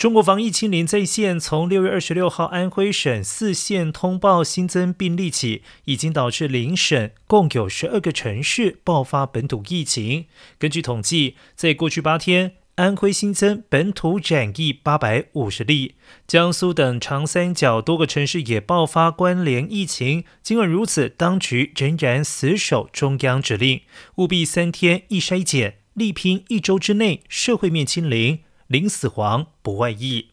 中国防疫清零在线，从六月二十六号安徽省四县通报新增病例起，已经导致邻省共有十二个城市爆发本土疫情。根据统计，在过去八天，安徽新增本土染疫八百五十例，江苏等长三角多个城市也爆发关联疫情。尽管如此，当局仍然死守中央指令，务必三天一筛检，力拼一周之内社会面清零。零死亡不外溢。